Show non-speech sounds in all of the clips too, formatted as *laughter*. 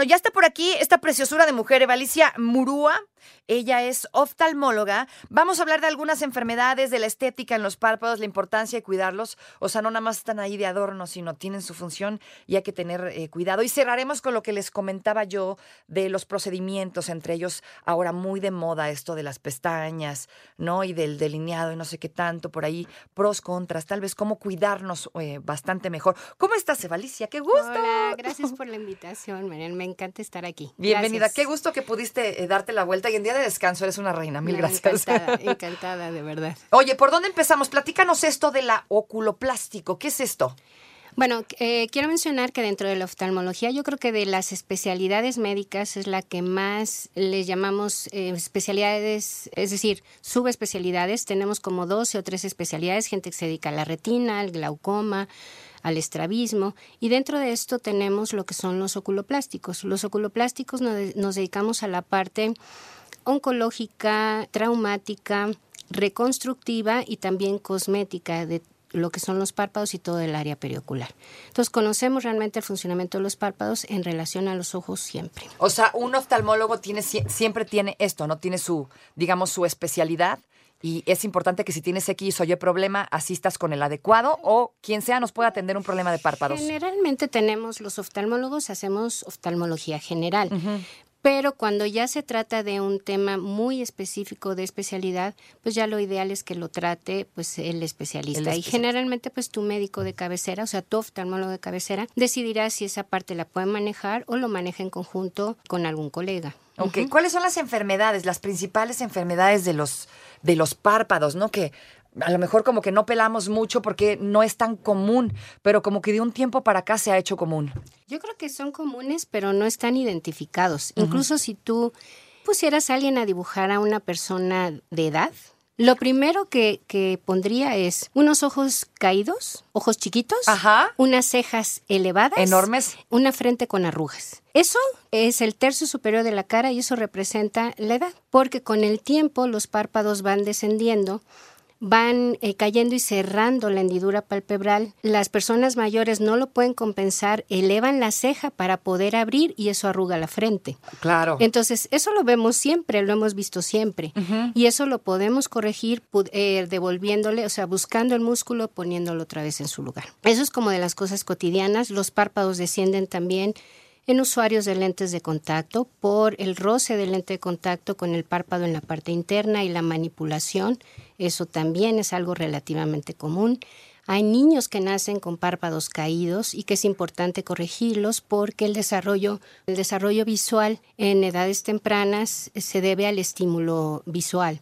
Bueno, ya está por aquí esta preciosura de mujer, Evalicia Murúa. Ella es oftalmóloga. Vamos a hablar de algunas enfermedades, de la estética en los párpados, la importancia de cuidarlos. O sea, no nada más están ahí de adorno, sino tienen su función y hay que tener eh, cuidado. Y cerraremos con lo que les comentaba yo de los procedimientos, entre ellos ahora muy de moda esto de las pestañas, ¿no? Y del delineado y no sé qué tanto por ahí, pros, contras, tal vez cómo cuidarnos eh, bastante mejor. ¿Cómo estás, Evalicia? ¡Qué gusto! Hola, gracias por la invitación, Marian. Me encanta estar aquí. Bienvenida. Gracias. Qué gusto que pudiste eh, darte la vuelta y en día de descanso eres una reina. Mil No, gracias. Encantada, *laughs* encantada, de verdad. Oye, ¿por dónde empezamos? Platícanos esto de la oculoplástico. ¿Qué es esto? Bueno, eh, quiero mencionar que dentro de la oftalmología yo creo que de las especialidades médicas es la que más les llamamos eh, especialidades, es decir, subespecialidades. Tenemos como 12 o 13 especialidades, gente que se dedica a la retina, al glaucoma, al estrabismo y dentro de esto tenemos lo que son los oculoplásticos. Los oculoplásticos nos, nos dedicamos a la parte oncológica, traumática, reconstructiva y también cosmética de lo que son los párpados y todo el área periocular. Entonces conocemos realmente el funcionamiento de los párpados en relación a los ojos siempre. O sea, un oftalmólogo tiene sie- siempre tiene esto, ¿no? Tiene su, digamos, su especialidad. Y es importante que si tienes X o Y problema, asistas con el adecuado o quien sea nos pueda atender un problema de párpados. Generalmente tenemos los oftalmólogos, hacemos oftalmología general. Pero cuando ya se trata de un tema muy específico de especialidad, pues ya lo ideal es que lo trate pues el especialista. El y generalmente pues tu médico de cabecera, o sea, tu oftalmólogo de cabecera, decidirá si esa parte la puede manejar o lo maneja en conjunto con algún colega. Ok, ¿cuáles son las enfermedades, las principales enfermedades de los, de los párpados, ¿no? Que a lo mejor como que no pelamos mucho porque no es tan común, pero como que de un tiempo para acá se ha hecho común. Yo creo que son comunes, pero no están identificados. Incluso si tú pusieras a alguien a dibujar a una persona de edad, lo primero que, que pondría es unos ojos caídos, ojos chiquitos, Ajá. unas cejas elevadas, Enormes. una frente con arrugas. Eso es el tercio superior de la cara y eso representa la edad, porque con el tiempo los párpados van descendiendo van eh, cayendo y cerrando la hendidura palpebral. Las personas mayores no lo pueden compensar, elevan la ceja para poder abrir y eso arruga la frente. Claro. Entonces, eso lo vemos siempre, lo hemos visto siempre. Y eso lo podemos corregir eh, devolviéndole, o sea, buscando el músculo, poniéndolo otra vez en su lugar. Eso es como de las cosas cotidianas. Los párpados descienden también en usuarios de lentes de contacto por el roce del lente de contacto con el párpado en la parte interna y la manipulación. Eso también es algo relativamente común. Hay niños que nacen con párpados caídos y que es importante corregirlos porque el desarrollo, el desarrollo visual en edades tempranas se debe al estímulo visual.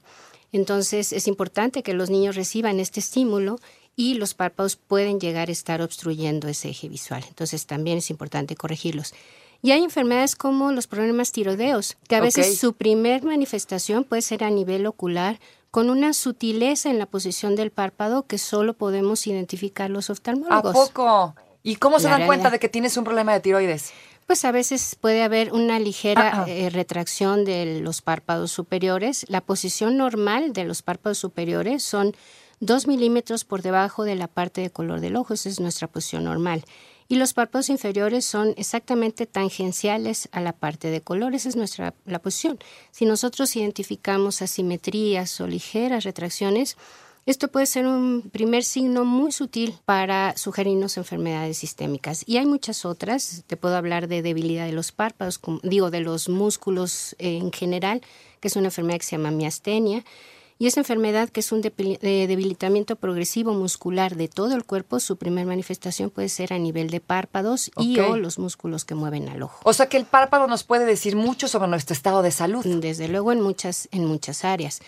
Entonces es importante que los niños reciban este estímulo y los párpados pueden llegar a estar obstruyendo ese eje visual. Entonces también es importante corregirlos. Y hay enfermedades como los problemas tiroideos, que a veces su primer manifestación puede ser a nivel ocular, con una sutileza en la posición del párpado que solo podemos identificar los ¿A oftalmólogos. poco? ¿Y cómo se La dan cuenta de que tienes un problema de tiroides? Pues a veces puede haber una ligera eh, retracción de los párpados superiores. La posición normal de los párpados superiores son dos milímetros por debajo de la parte de color del ojo. Esa es nuestra posición normal. Y los párpados inferiores son exactamente tangenciales a la parte de color. Esa es nuestra la posición. Si nosotros identificamos asimetrías o ligeras retracciones, esto puede ser un primer signo muy sutil para sugerirnos enfermedades sistémicas. Y hay muchas otras. Te puedo hablar de debilidad de los párpados, digo, de los músculos en general, que es una enfermedad que se llama miastenia. Y esa enfermedad, que es un eh, debilitamiento progresivo muscular de todo el cuerpo, su primer manifestación puede ser a nivel de párpados y o los músculos que mueven al ojo. O sea que el párpado nos puede decir mucho sobre nuestro estado de salud. Desde luego en muchas, en muchas áreas.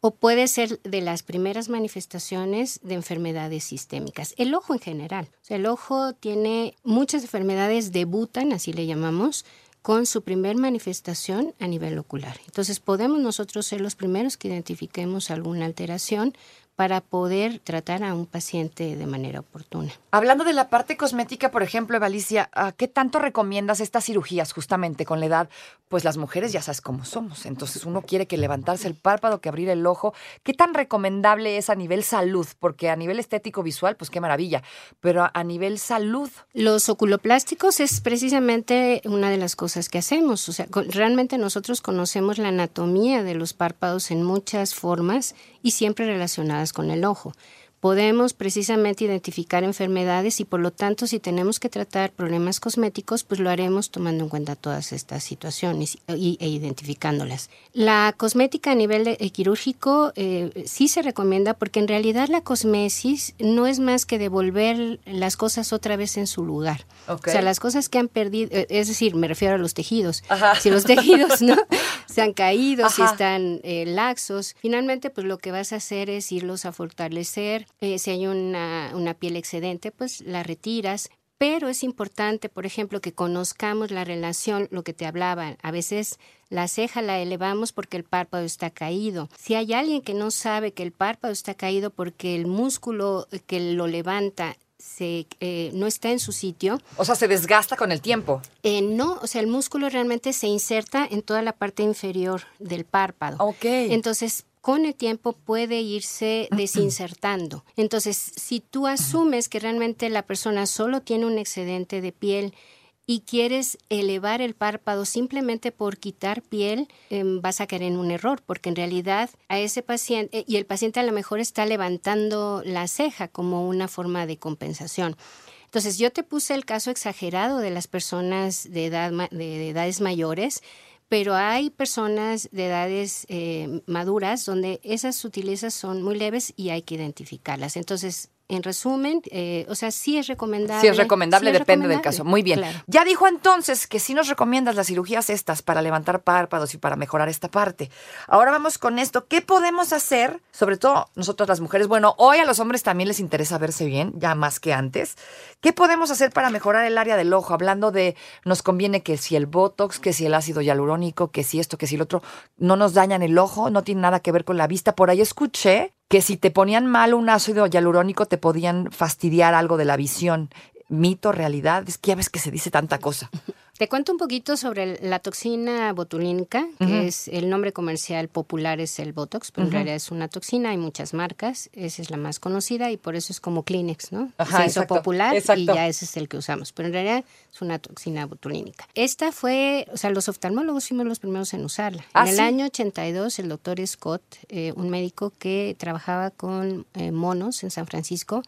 o puede ser de las primeras manifestaciones de enfermedades sistémicas. El ojo en general. O sea, el ojo tiene muchas enfermedades, debutan, así le llamamos, con su primer manifestación a nivel ocular. Entonces podemos nosotros ser los primeros que identifiquemos alguna alteración para poder tratar a un paciente de manera oportuna. Hablando de la parte cosmética, por ejemplo, Evalicia, ¿a ¿qué tanto recomiendas estas cirugías justamente con la edad? Pues las mujeres ya sabes cómo somos, entonces uno quiere que levantarse el párpado, que abrir el ojo. ¿Qué tan recomendable es a nivel salud? Porque a nivel estético visual, pues qué maravilla, pero a nivel salud. Los oculoplásticos es precisamente una de las cosas que hacemos, o sea, realmente nosotros conocemos la anatomía de los párpados en muchas formas y siempre relacionadas con el ojo. Podemos precisamente identificar enfermedades y por lo tanto si tenemos que tratar problemas cosméticos, pues lo haremos tomando en cuenta todas estas situaciones y, e identificándolas. La cosmética a nivel de- eh, quirúrgico eh, sí se recomienda porque en realidad la cosmesis no es más que devolver las cosas otra vez en su lugar. Ok. O sea, las cosas que han perdido, eh, es decir, me refiero a los tejidos. Ajá. Si los tejidos no *laughs* se han caído, si están eh, laxos, finalmente pues lo que vas a hacer es irlos a fortalecer. Eh, si hay una, una piel excedente, pues la retiras. Pero es importante, por ejemplo, que conozcamos la relación, lo que te hablaba. A veces la ceja la elevamos porque el párpado está caído. Si hay alguien que no sabe que el párpado está caído porque el músculo que lo levanta se, eh, no está en su sitio, O sea, se desgasta con el tiempo. eh, no, o sea, el músculo realmente se inserta en toda la parte inferior del párpado. Ok. Entonces, con el tiempo puede irse desinsertando. Entonces, si tú asumes que realmente la persona solo tiene un excedente de piel y quieres elevar el párpado simplemente por quitar piel, em, vas a caer en un error, porque en realidad a ese paciente, eh, y el paciente a lo mejor está levantando la ceja como una forma de compensación. Entonces, yo te puse el caso exagerado de las personas de, edad, de edades mayores, pero hay personas de edades eh, maduras donde esas sutilezas son muy leves y hay que identificarlas. Entonces, en resumen, eh, o sea, sí es recomendable. Sí, es recomendable, sí es depende del caso. Muy bien. claro. Ya dijo entonces que sí nos recomiendas las cirugías estas para levantar párpados y para mejorar esta parte. Ahora vamos con esto. ¿Qué podemos hacer? Sobre todo nosotros las mujeres. Bueno, hoy a los hombres también les interesa verse bien, ya más que antes. ¿Qué podemos hacer para mejorar el área del ojo? Hablando de, nos conviene que si el Botox, que si el ácido hialurónico, que si esto, que si el otro, no nos dañan el ojo, no tiene nada que ver con la vista. Por ahí escuché que si te ponían mal un ácido hialurónico te podían fastidiar algo de la visión. Mito, realidad, es que ya ves que se dice tanta cosa. Te cuento un poquito sobre la toxina botulínica, que es el nombre comercial popular es el Botox, pero en realidad es una toxina, hay muchas marcas, esa es la más conocida y por eso es como Kleenex, ¿no? Ajá, Se hizo exacto, popular y ya ese es el que usamos, pero en realidad es una toxina botulínica. Esta fue, o sea, los oftalmólogos fuimos los primeros en usarla. Ah, en el ¿sí? año 82, el doctor Scott, eh, un médico que trabajaba con eh, monos en San Francisco,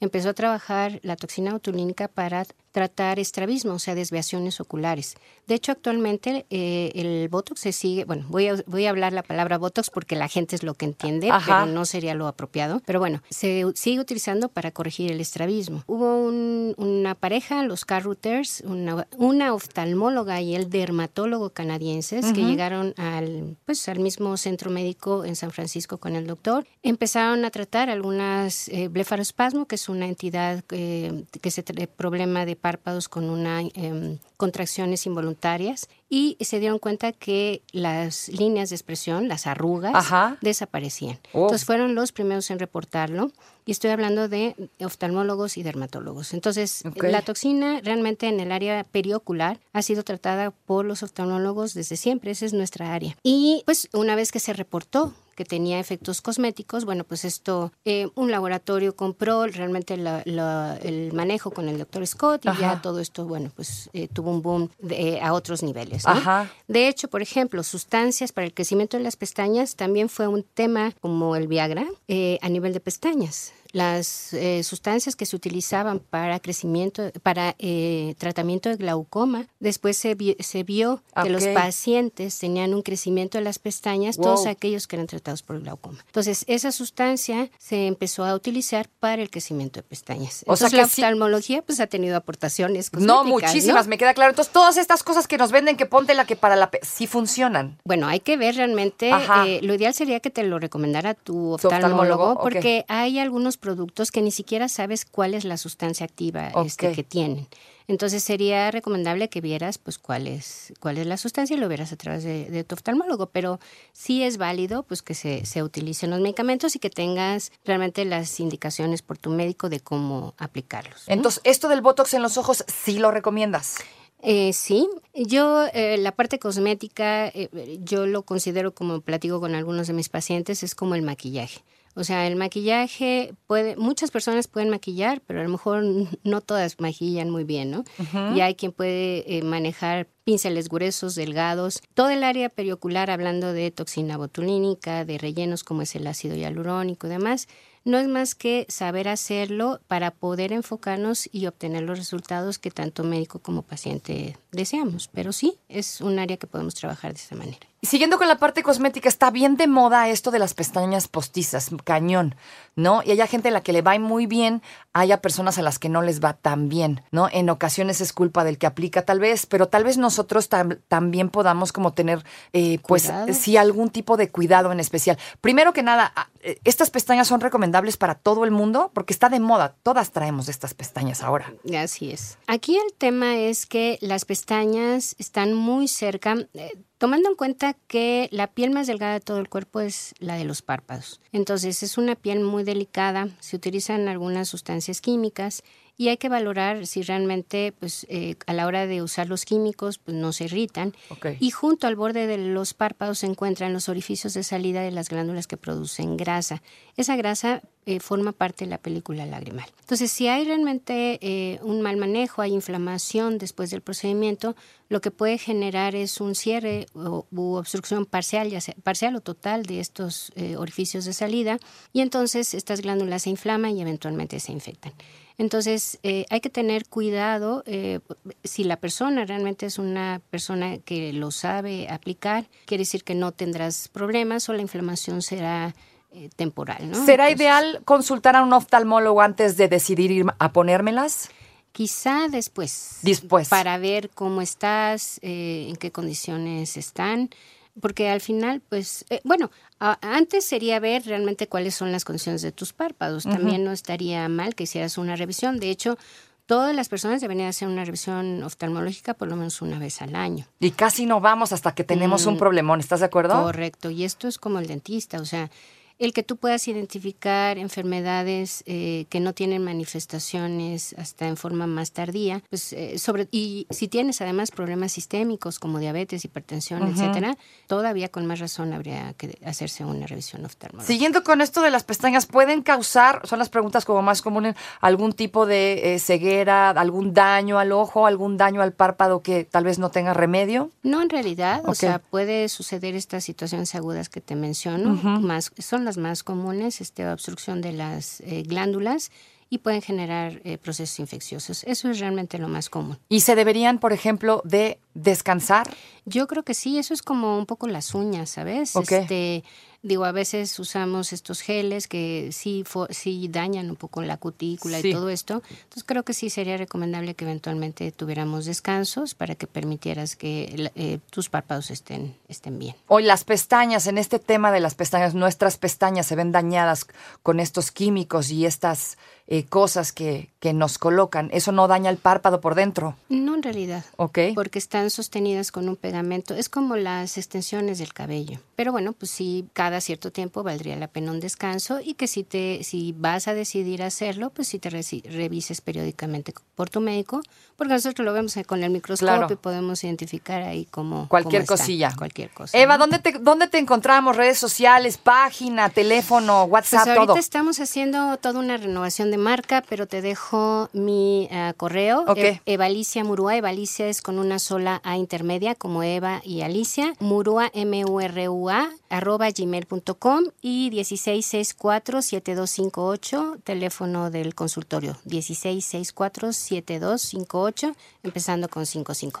empezó a trabajar la toxina botulínica para tratar estrabismo, o sea, desviaciones oculares. De hecho, actualmente eh, el Botox se sigue, bueno, voy a, voy a hablar la palabra Botox porque la gente es lo que entiende, Ajá. pero no sería lo apropiado. Pero bueno, se sigue utilizando para corregir el estrabismo. Hubo un- una pareja, los Carruthers, una, una oftalmóloga y el dermatólogo canadienses que llegaron al, pues, al mismo centro médico en San Francisco con el doctor. Empezaron a tratar algunas eh, blefarospasmo, que es una entidad eh, que se problema de párpados con una em, contracciones involuntarias y se dieron cuenta que las líneas de expresión, las arrugas, Ajá. desaparecían. Oh. Entonces fueron los primeros en reportarlo y estoy hablando de oftalmólogos y dermatólogos. Entonces, la toxina realmente en el área periocular ha sido tratada por los oftalmólogos desde siempre, esa es nuestra área. Y pues una vez que se reportó que tenía efectos cosméticos, bueno, pues esto, eh, un laboratorio compró realmente la- la- el manejo con el doctor Scott y Ajá. ya todo esto, bueno, pues eh, tuvo un boom de- a otros niveles. ¿no? Ajá. De hecho, por ejemplo, sustancias para el crecimiento de las pestañas también fue un tema como el Viagra eh, a nivel de pestañas. Las eh, sustancias que se utilizaban para crecimiento, para eh, tratamiento de glaucoma, después se, vi- se vio que los pacientes tenían un crecimiento de las pestañas, Wow. todos aquellos que eran tratados por glaucoma. Entonces, esa sustancia se empezó a utilizar para el crecimiento de pestañas. O sea que la sí- oftalmología pues ha tenido aportaciones No, muchísimas, ¿no? me queda claro. Entonces, todas estas cosas que nos venden, que ponte la que para la... sí funcionan. Bueno, hay que ver realmente, eh, lo ideal sería que te lo recomendara tu Tu oftalmólogo, oftalmólogo, ok. porque hay algunos productos que ni siquiera sabes cuál es la sustancia activa este, que tienen. Entonces sería recomendable que vieras pues cuál es, cuál es la sustancia y lo vieras a través de, de tu oftalmólogo, pero sí es válido pues que se, se utilicen los medicamentos y que tengas realmente las indicaciones por tu médico de cómo aplicarlos. ¿no? Entonces, esto del Botox en los ojos, sí lo recomiendas. Eh, sí, yo eh, la parte cosmética, eh, yo lo considero como platico con algunos de mis pacientes, es como el maquillaje. O sea, el maquillaje puede, muchas personas pueden maquillar, pero a lo mejor *laughs* no todas maquillan muy bien, ¿no? Y hay quien puede eh, manejar pinceles gruesos, delgados, todo el área periocular, hablando de toxina botulínica, de rellenos como es el ácido hialurónico y demás, no es más que saber hacerlo para poder enfocarnos y obtener los resultados que tanto médico como paciente deseamos. Pero sí, es un área que podemos trabajar de esa manera. Siguiendo con la parte cosmética, está bien de moda esto de las pestañas postizas, cañón, ¿no? Y hay gente a la que le va muy bien, haya personas a las que no les va tan bien, ¿no? En ocasiones es culpa del que aplica, tal vez, pero tal vez nosotros tam- también podamos como tener, eh, pues, sí, algún tipo de cuidado en especial. Primero que nada, ah, eh, ¿estas pestañas son recomendables para todo el mundo? Porque está de moda, todas traemos estas pestañas ahora. Así es. Aquí el tema es que las pestañas están muy cerca, eh, tomando en cuenta que la piel más delgada de todo el cuerpo es la de los párpados. Entonces es una piel muy delicada, se utilizan algunas sustancias químicas y hay que valorar si realmente pues, eh, a la hora de usar los químicos pues, no se irritan. Y junto al borde de los párpados se encuentran los orificios de salida de las glándulas que producen grasa. Esa grasa eh, forma parte de la película lagrimal. Entonces, si hay realmente eh, un mal manejo, hay inflamación después del procedimiento, lo que puede generar es un cierre o, u obstrucción parcial, ya sea parcial o total de estos eh, orificios de salida, y entonces estas glándulas se inflaman y eventualmente se infectan. Entonces, eh, hay que tener cuidado eh, si la persona realmente es una persona que lo sabe aplicar, quiere decir que no tendrás problemas o la inflamación será eh, temporal. ¿no? ¿Será Entonces, ideal consultar a un oftalmólogo antes de decidir ir a ponérmelas? Quizá después. Después. Para ver cómo estás, eh, en qué condiciones están. Porque al final, pues, eh, bueno, a- antes sería ver realmente cuáles son las condiciones de tus párpados. También no estaría mal que hicieras una revisión. De hecho, todas las personas deberían hacer una revisión oftalmológica por lo menos una vez al año. Y casi no vamos hasta que tenemos un problemón, ¿estás de acuerdo? Correcto, y esto es como el dentista, o sea, el que tú puedas identificar enfermedades eh, que no tienen manifestaciones hasta en forma más tardía, pues eh, sobre y si tienes además problemas sistémicos como diabetes, hipertensión, etcétera, todavía con más razón habría que hacerse una revisión oftalmológica. Siguiendo con esto de las pestañas, ¿pueden causar, son las preguntas como más comunes, algún tipo de eh, ceguera, algún daño al ojo, algún daño al párpado que tal vez no tenga remedio? No, en realidad, o sea, puede suceder estas situaciones agudas que te menciono, más, son las más comunes, este, obstrucción de las eh, glándulas y pueden generar eh, procesos infecciosos. Eso es realmente lo más común. ¿Y se deberían, por ejemplo, de descansar? Yo creo que sí, eso es como un poco las uñas, ¿sabes? Ok. Este, digo, a veces usamos estos geles que sí, fo- sí dañan un poco la cutícula Sí. y todo esto. Entonces creo que sí sería recomendable que eventualmente tuviéramos descansos para que permitieras que eh, tus párpados estén, estén bien. Hoy las pestañas, en este tema de las pestañas, nuestras pestañas se ven dañadas con estos químicos y estas eh, cosas que, que nos colocan. Eso no daña el párpado por dentro, No en realidad. ¿ok? Porque están sostenidas con un pegamento. Es como las extensiones del cabello. Pero bueno, pues sí, cada cierto tiempo valdría la pena un descanso y que si te, si vas a decidir hacerlo, pues sí te reci- revises periódicamente por tu médico, porque nosotros lo vemos con el microscopio Claro. y podemos identificar ahí cómo Cualquier cómo está, cosilla. cualquier cosa. Eva. ¿dónde te, ¿dónde te encontramos? Redes sociales, página, teléfono, Pues WhatsApp, ahorita todo. estamos haciendo toda una renovación de marca, pero te dejo mi ah, correo. E- Evalicia Murúa. Evalicia es con una sola A intermedia, como Eva y Alicia. Murúa, M-U-R-U-A, arroba gmail.com y 1664-7258, teléfono del consultorio. 1664-7258, empezando con 55.